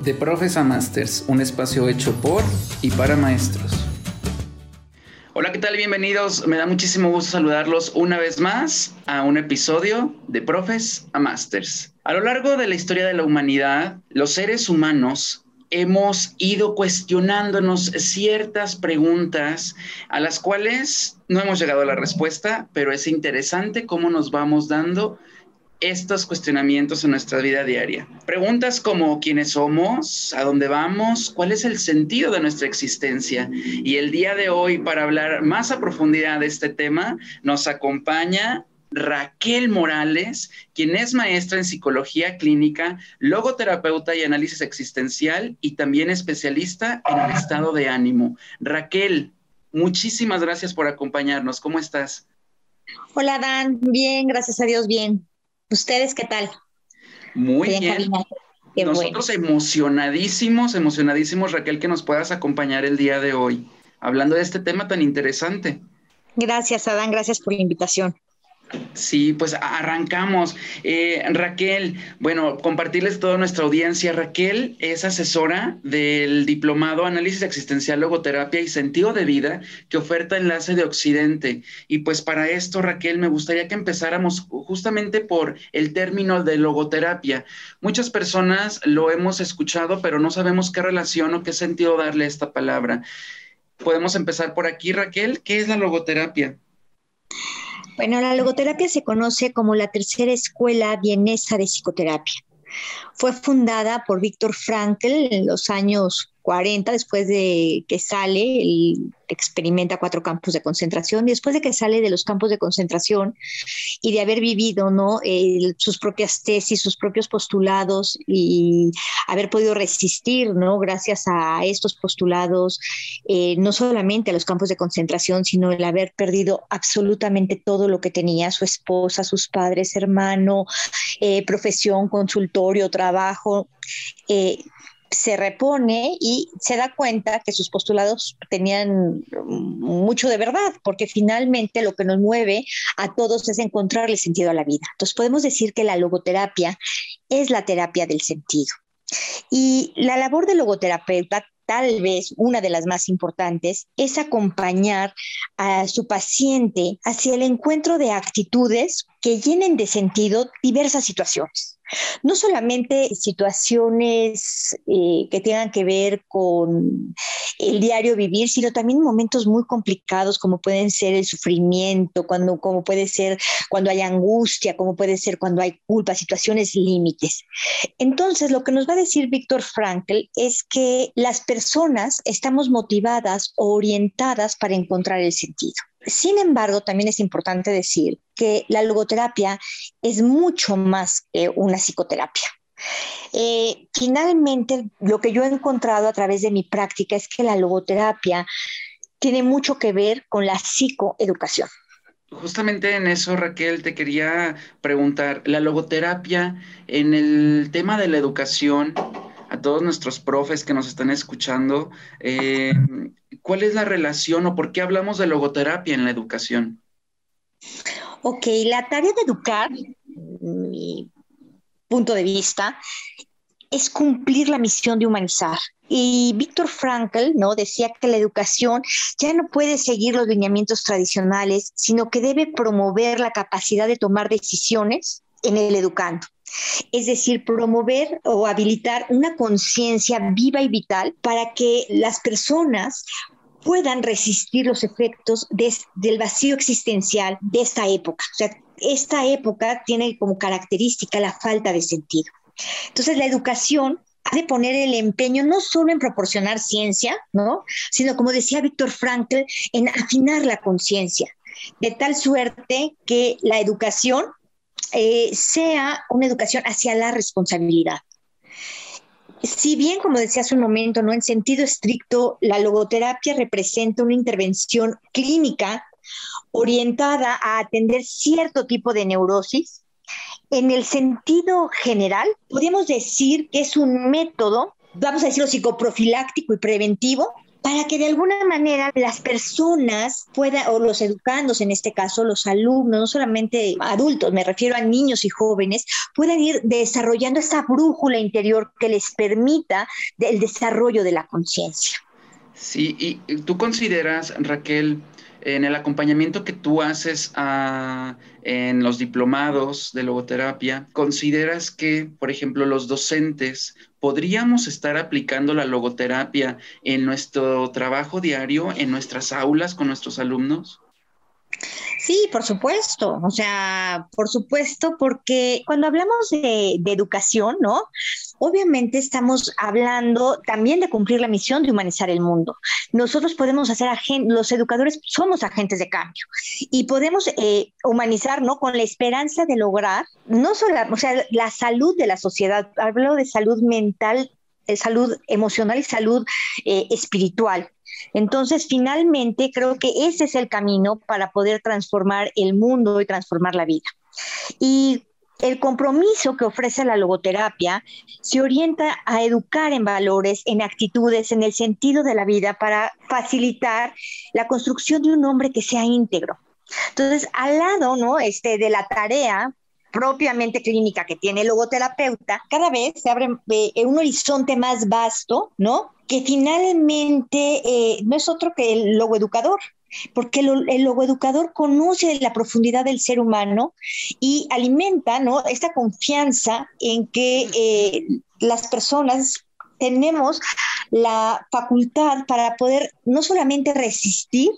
De Profes a Masters, un espacio hecho por y para maestros. Hola, ¿qué tal? Bienvenidos. Me da muchísimo gusto saludarlos una vez más a un episodio de Profes a Masters. A lo largo de la historia de la humanidad, los seres humanos hemos ido cuestionándonos ciertas preguntas a las cuales no hemos llegado a la respuesta, pero es interesante cómo nos vamos dando estos cuestionamientos en nuestra vida diaria. Preguntas como quiénes somos, a dónde vamos, cuál es el sentido de nuestra existencia. Y el día de hoy, para hablar más a profundidad de este tema, nos acompaña Raquel Morales, quien es maestra en psicología clínica, logoterapeuta y análisis existencial y también especialista en el estado de ánimo. Raquel, muchísimas gracias por acompañarnos. ¿Cómo estás? Hola Dan, bien, gracias a Dios, bien. ¿Ustedes qué tal? Muy bien. Nosotros emocionadísimos, emocionadísimos, Raquel, que nos puedas acompañar el día de hoy, hablando de este tema tan interesante. Gracias, Adán, gracias por la invitación. Sí, pues arrancamos. Eh, Raquel, bueno, compartirles toda nuestra audiencia. Raquel es asesora del diplomado Análisis Existencial, Logoterapia y Sentido de Vida que oferta Enlace de Occidente. Y pues para esto, Raquel, me gustaría que empezáramos justamente por el término de logoterapia. Muchas personas lo hemos escuchado, pero no sabemos qué relación o qué sentido darle esta palabra. Podemos empezar por aquí, Raquel. ¿Qué es la logoterapia? Bueno, la logoterapia se conoce como la tercera escuela vienesa de psicoterapia. Fue fundada por Víctor Frankl en los años 40, después de que sale, él experimenta cuatro campos de concentración, y después de que sale de los campos de concentración y de haber vivido ¿no? sus propias tesis, sus propios postulados y haber podido resistir, ¿no? gracias a estos postulados, eh, no solamente a los campos de concentración, sino el haber perdido absolutamente todo lo que tenía, su esposa, sus padres, hermano, eh, profesión, consultorio, trabajo. Eh, se repone y se da cuenta que sus postulados tenían mucho de verdad, porque finalmente lo que nos mueve a todos es encontrarle sentido a la vida. Entonces podemos decir que la logoterapia es la terapia del sentido. Y la labor del logoterapeuta tal vez una de las más importantes, es acompañar a su paciente hacia el encuentro de actitudes que llenen de sentido diversas situaciones. No solamente situaciones eh, que tengan que ver con el diario vivir, sino también momentos muy complicados como pueden ser el sufrimiento, cuando, como puede ser cuando hay angustia, como puede ser cuando hay culpa, situaciones límites. Entonces, lo que nos va a decir Víctor Frankl es que las personas estamos motivadas o orientadas para encontrar el sentido. Sin embargo, también es importante decir que la logoterapia es mucho más que una psicoterapia. Eh, finalmente, lo que yo he encontrado a través de mi práctica es que la logoterapia tiene mucho que ver con la psicoeducación. Justamente en eso, Raquel, te quería preguntar, la logoterapia en el tema de la educación, a todos nuestros profes que nos están escuchando, eh, ¿cuál es la relación o por qué hablamos de logoterapia en la educación? Ok, la tarea de educar, mi punto de vista, es cumplir la misión de humanizar. Y Víctor Frankl ¿no? decía que la educación ya no puede seguir los lineamientos tradicionales, sino que debe promover la capacidad de tomar decisiones en el educando es decir, promover o habilitar una conciencia viva y vital para que las personas puedan resistir los efectos del vacío existencial de esta época. O sea, esta época tiene como característica la falta de sentido. Entonces, la educación ha de poner el empeño no solo en proporcionar ciencia, ¿no? sino, como decía Víctor Frankl, en afinar la conciencia, de tal suerte que la educación eh, sea una educación hacia la responsabilidad. Si bien, como decía hace un momento, no en sentido estricto, la logoterapia representa una intervención clínica orientada a atender cierto tipo de neurosis, en el sentido general, podríamos decir que es un método, vamos a decirlo, psicoprofiláctico y preventivo para que de alguna manera las personas puedan, o los educandos en este caso, los alumnos, no solamente adultos, me refiero a niños y jóvenes, puedan ir desarrollando esta brújula interior que les permita el desarrollo de la conciencia. Sí, y tú consideras, Raquel, en el acompañamiento que tú haces en los diplomados de logoterapia, ¿consideras que, por ejemplo, los docentes podríamos estar aplicando la logoterapia en nuestro trabajo diario, en nuestras aulas con nuestros alumnos? Sí, por supuesto, o sea, por supuesto, porque cuando hablamos de, educación, ¿no? Obviamente estamos hablando también de cumplir la misión de humanizar el mundo. Nosotros podemos hacer, los educadores somos agentes de cambio y podemos eh, humanizar, ¿no? Con la esperanza de lograr, no solo, o sea, la salud de la sociedad, hablo de salud mental, de salud emocional y salud eh, espiritual. Entonces, finalmente, creo que ese es el camino para poder transformar el mundo y transformar la vida. Y el compromiso que ofrece la logoterapia se orienta a educar en valores, en actitudes, en el sentido de la vida para facilitar la construcción de un hombre que sea íntegro. Entonces, al lado, ¿no? Este, de la tarea propiamente clínica que tiene el logoterapeuta, cada vez se abre eh, un horizonte más vasto, ¿no? Que finalmente eh, no es otro que el logoeducador, porque el, logoeducador conoce la profundidad del ser humano y alimenta ¿no? esta confianza en que eh, las personas tenemos la facultad para poder no solamente resistir,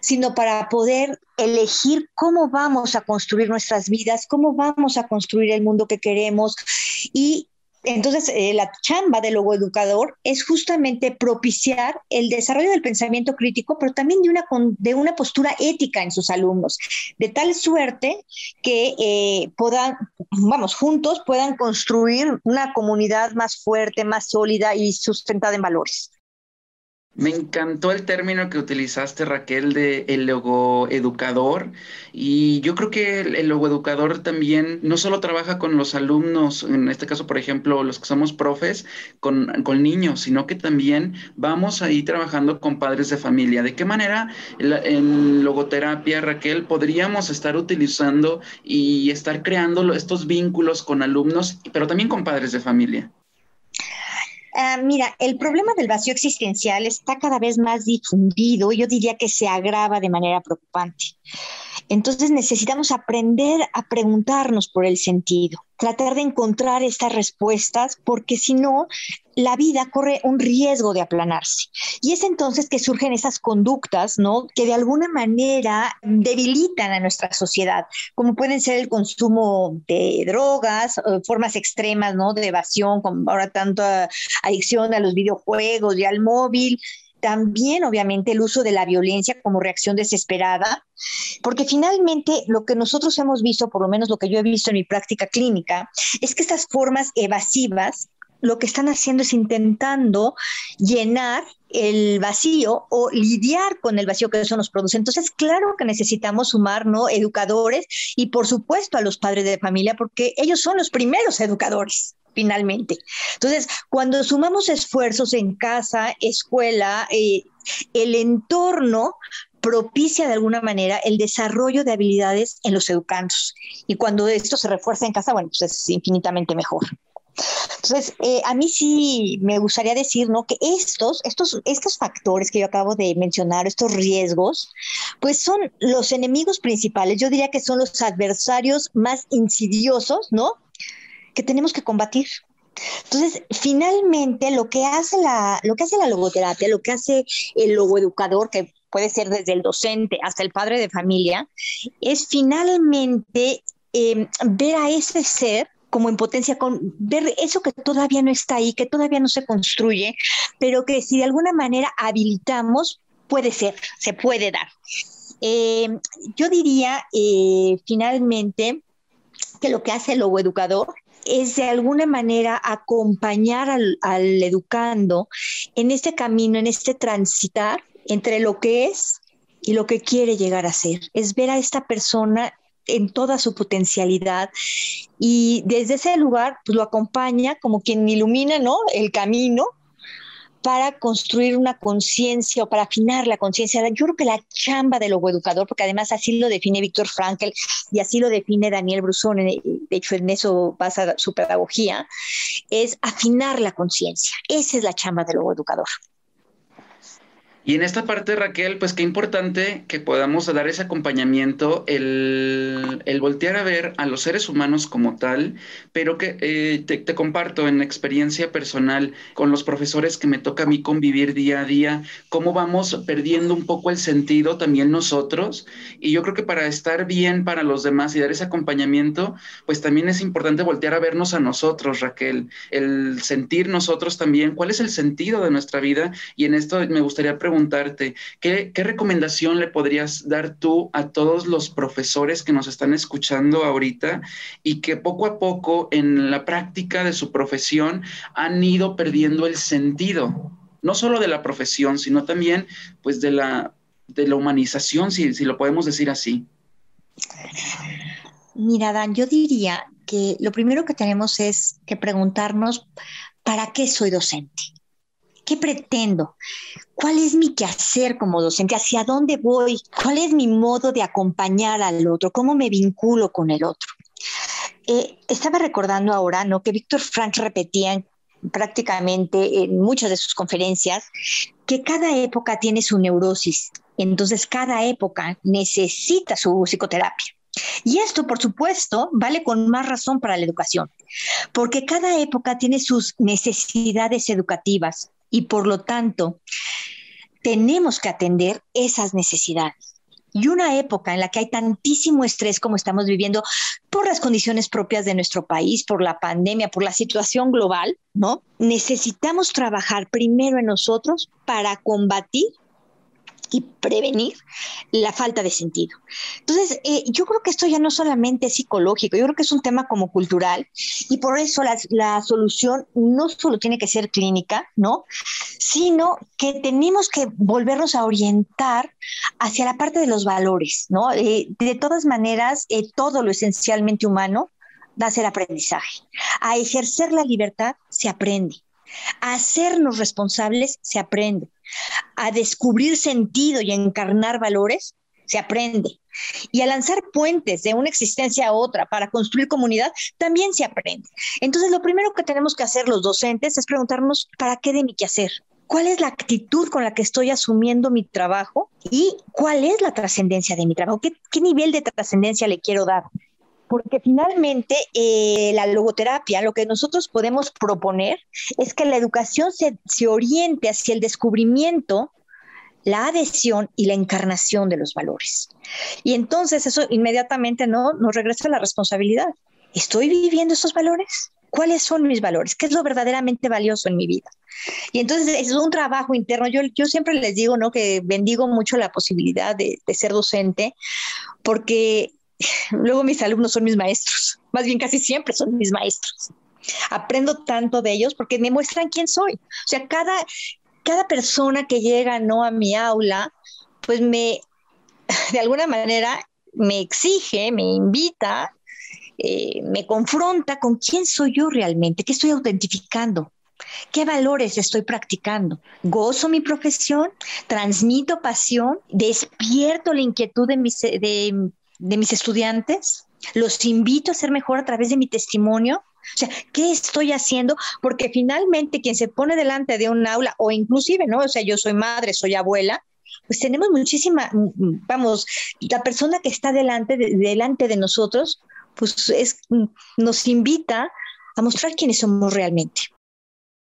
sino para poder elegir cómo vamos a construir nuestras vidas, cómo vamos a construir el mundo que queremos. Y entonces, eh, la chamba del logoeducador es justamente propiciar el desarrollo del pensamiento crítico, pero también de una, de una postura ética en sus alumnos, de tal suerte que eh, puedan, vamos, juntos puedan construir una comunidad más fuerte, más sólida y sustentada en valores. Me encantó el término que utilizaste, Raquel, de el logoeducador. Y yo creo que el, logoeducador también no solo trabaja con los alumnos, en este caso, por ejemplo, los que somos profes, con, con niños, sino que también vamos ahí trabajando con padres de familia. ¿De qué manera en logoterapia, Raquel, podríamos estar utilizando y estar creando estos vínculos con alumnos, pero también con padres de familia? Ah, mira, el problema del vacío existencial está cada vez más difundido, yo diría que se agrava de manera preocupante. Entonces necesitamos aprender a preguntarnos por el sentido, tratar de encontrar estas respuestas, porque si no, la vida corre un riesgo de aplanarse. Y es entonces que surgen esas conductas, ¿no? Que de alguna manera debilitan a nuestra sociedad, como pueden ser el consumo de drogas, eh, formas extremas, ¿no? De evasión, como ahora tanto adicción a los videojuegos y al móvil, también obviamente el uso de la violencia como reacción desesperada, porque finalmente lo que nosotros hemos visto, por lo menos lo que yo he visto en mi práctica clínica, es que estas formas evasivas lo que están haciendo es intentando llenar el vacío o lidiar con el vacío que eso nos produce. Entonces, claro que necesitamos sumar, ¿no? Educadores y por supuesto a los padres de familia, porque ellos son los primeros educadores finalmente. Entonces, cuando sumamos esfuerzos en casa, escuela, eh, el entorno propicia de alguna manera el desarrollo de habilidades en los educandos. Y cuando esto se refuerza en casa, bueno, pues es infinitamente mejor. Entonces, eh, a mí sí me gustaría decir, ¿no? Que estos, estos, estos factores que yo acabo de mencionar, estos riesgos, pues son los enemigos principales. Yo diría que son los adversarios más insidiosos, ¿no? Que tenemos que combatir. Entonces, finalmente, lo que hace la, lo que hace la logoterapia, lo que hace el logoeducador, que puede ser desde el docente hasta el padre de familia, es finalmente em, ver a ese ser como en potencia, con ver eso que todavía no está ahí, que todavía no se construye, pero que si de alguna manera habilitamos, puede ser, se puede dar. Em, yo diría eh, finalmente que lo que hace el logoeducador es de alguna manera acompañar al, educando en este camino, en este transitar entre lo que es y lo que quiere llegar a ser. Es ver a esta persona en toda su potencialidad y desde ese lugar pues lo acompaña como quien ilumina ¿no? el camino para construir una conciencia o para afinar la conciencia. Yo creo que la chamba del logoeducador, porque además así lo define Víctor Frankl y así lo define Daniel Brusón, de hecho en eso basa su pedagogía, es afinar la conciencia. Esa es la chamba del logoeducador. Y en esta parte, Raquel, pues qué importante que podamos dar ese acompañamiento, el, voltear a ver a los seres humanos como tal, pero que eh, te, te, comparto en experiencia personal con los profesores que me toca a mí convivir día a día, cómo vamos perdiendo un poco el sentido también nosotros. Y yo creo que para estar bien para los demás y dar ese acompañamiento, pues también es importante voltear a vernos a nosotros, Raquel, el sentir nosotros también cuál es el sentido de nuestra vida. Y en esto me gustaría preguntar preguntarte, ¿qué, recomendación le podrías dar tú a todos los profesores que nos están escuchando ahorita y que poco a poco en la práctica de su profesión han ido perdiendo el sentido, no solo de la profesión, sino también pues de la, de la humanización, si, si lo podemos decir así? Mira, Dan, yo diría que lo primero que tenemos es que preguntarnos, ¿para qué soy docente? ¿Qué pretendo? ¿Cuál es mi quehacer como docente? ¿Hacia dónde voy? ¿Cuál es mi modo de acompañar al otro? ¿Cómo me vinculo con el otro? Eh, estaba recordando ahora, ¿no? Que Víctor Frank repetía prácticamente en muchas de sus conferencias que cada época tiene su neurosis. Entonces, cada época necesita su psicoterapia. Y esto, por supuesto, vale con más razón para la educación, porque cada época tiene sus necesidades educativas, y por lo tanto tenemos que atender esas necesidades. Y una época en la que hay tantísimo estrés como estamos viviendo por las condiciones propias de nuestro país, por la pandemia, por la situación global, ¿no? Necesitamos trabajar primero en nosotros para combatir y prevenir la falta de sentido. Entonces, eh, yo creo que esto ya no solamente es psicológico, yo creo que es un tema como cultural y por eso la, la solución no solo tiene que ser clínica, ¿no? Sino que tenemos que volvernos a orientar hacia la parte de los valores, ¿no? Eh, de todas maneras, eh, todo lo esencialmente humano va a ser aprendizaje. A ejercer la libertad se aprende. A hacernos responsables se aprende a descubrir sentido y encarnar valores, se aprende. Y a lanzar puentes de una existencia a otra para construir comunidad, también se aprende. Entonces, lo primero que tenemos que hacer los docentes es preguntarnos, ¿para qué de mi quehacer? ¿Cuál es la actitud con la que estoy asumiendo mi trabajo? ¿Y cuál es la trascendencia de mi trabajo? ¿Qué, qué nivel de trascendencia le quiero dar? Porque finalmente eh, la logoterapia, lo que nosotros podemos proponer es que la educación se, se oriente hacia el descubrimiento la adhesión y la encarnación de los valores. Y entonces eso inmediatamente ¿no? nos regresa a la responsabilidad. ¿Estoy viviendo esos valores? ¿Cuáles son mis valores? ¿Qué es lo verdaderamente valioso en mi vida? Y entonces es un trabajo interno. Yo, yo siempre les digo ¿no? que bendigo mucho la posibilidad de, de ser docente porque luego mis alumnos son mis maestros, más bien casi siempre son mis maestros. Aprendo tanto de ellos porque me muestran quién soy. O sea, cada, cada persona que llega no a mi aula, pues me, de alguna manera, me exige, me invita, eh, me confronta con quién soy yo realmente, qué estoy autentificando. ¿Qué valores estoy practicando? ¿Gozo mi profesión? ¿Transmito pasión? ¿Despierto la inquietud de mis, de, de mis estudiantes, los invito a ser mejor a través de mi testimonio. O sea, ¿qué estoy haciendo? Porque finalmente quien se pone delante de un aula o inclusive, ¿no? O sea, yo soy madre, soy abuela, pues tenemos muchísima, vamos, la persona que está delante de, delante de nosotros, pues es, nos invita a mostrar quiénes somos realmente.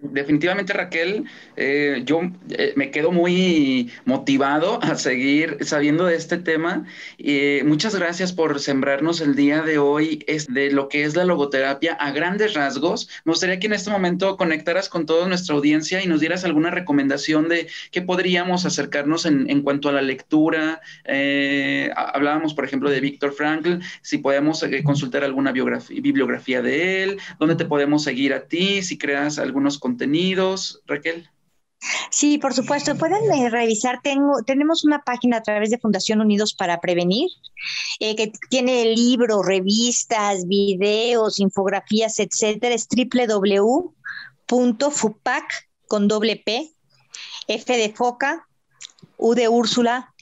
Definitivamente, Raquel, eh, yo eh, me quedo muy motivado a seguir sabiendo de este tema. Eh, muchas gracias por sembrarnos el día de hoy de lo que es la logoterapia a grandes rasgos. Me gustaría que en este momento conectaras con toda nuestra audiencia y nos dieras alguna recomendación de qué podríamos acercarnos en, cuanto a la lectura. hablábamos, por ejemplo, de Víctor Frankl, si podemos consultar alguna bibliografía de él, dónde te podemos seguir a ti, si creas algunos contenidos, Raquel? Sí, por supuesto. Pueden eh, revisar. Tengo, tenemos una página a través de Fundación Unidos para Prevenir, eh, que tiene libros, revistas, videos, infografías, etcétera. Es www.fupac con doble P, F de foca, U de Úrsula,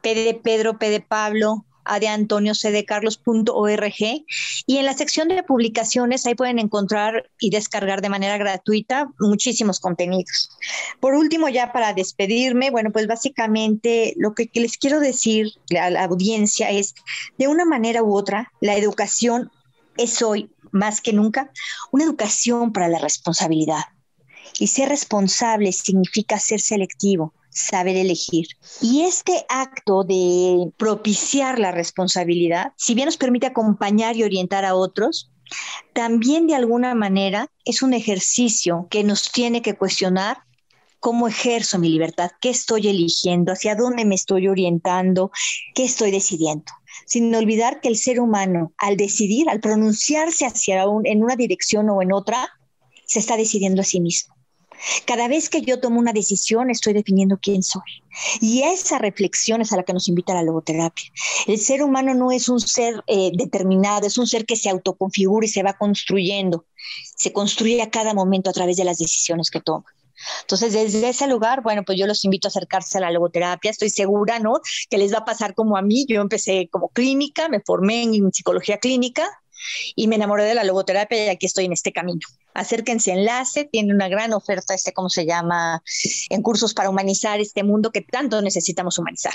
P de Pedro, P de Pablo, a de Antonio C de Carlos.org y en la sección de publicaciones ahí pueden encontrar y descargar de manera gratuita muchísimos contenidos. Por último, ya para despedirme, bueno, pues básicamente lo que les quiero decir a la audiencia es, de una manera u otra, la educación es hoy más que nunca una educación para la responsabilidad. Y ser responsable significa ser selectivo, saber elegir. Y este acto de propiciar la responsabilidad, si bien nos permite acompañar y orientar a otros, también de alguna manera es un ejercicio que nos tiene que cuestionar cómo ejerzo mi libertad, qué estoy eligiendo, hacia dónde me estoy orientando, qué estoy decidiendo. Sin olvidar que el ser humano, al decidir, al pronunciarse hacia un, en una dirección o en otra, se está decidiendo a sí mismo. Cada vez que yo tomo una decisión, estoy definiendo quién soy. Y esa reflexión es a la que nos invita la logoterapia. El ser humano no es un ser eh, determinado, es un ser que se autoconfigura y se va construyendo. Se construye a cada momento a través de las decisiones que toma. Entonces, desde ese lugar, bueno, pues yo los invito a acercarse a la logoterapia. Estoy segura, ¿no? Que les va a pasar como a mí. Yo empecé como clínica, me formé en psicología clínica y me enamoré de la logoterapia y aquí estoy en este camino. Acérquense enlace, tiene una gran oferta, este, ¿cómo se llama? En cursos para humanizar este mundo que tanto necesitamos humanizar.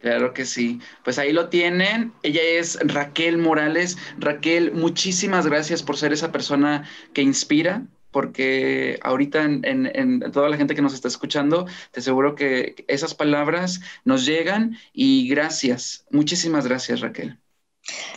Claro que sí. Pues ahí lo tienen. Ella es Raquel Morales. Raquel, muchísimas gracias por ser esa persona que inspira, porque ahorita en, toda la gente que nos está escuchando, te aseguro que esas palabras nos llegan y gracias. Muchísimas gracias, Raquel.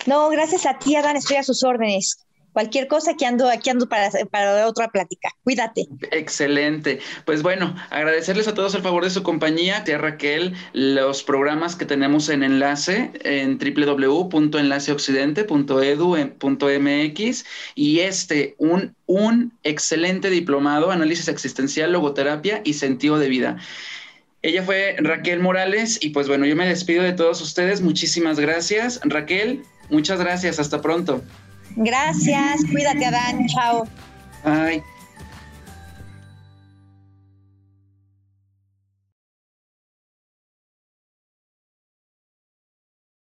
No, gracias a ti, Adán, estoy a sus órdenes. Cualquier cosa, aquí ando, aquí ando para, para otra plática. Cuídate. Excelente. Pues bueno, agradecerles a todos el favor de su compañía. Tía Raquel, los programas que tenemos en enlace en www.enlaceoccidente.edu.mx y este, un, un excelente diplomado, análisis existencial, logoterapia y sentido de vida. Ella fue Raquel Morales y pues bueno, yo me despido de todos ustedes. Muchísimas gracias. Raquel, muchas gracias. Hasta pronto. Gracias. Cuídate, Adán. Chao. Bye.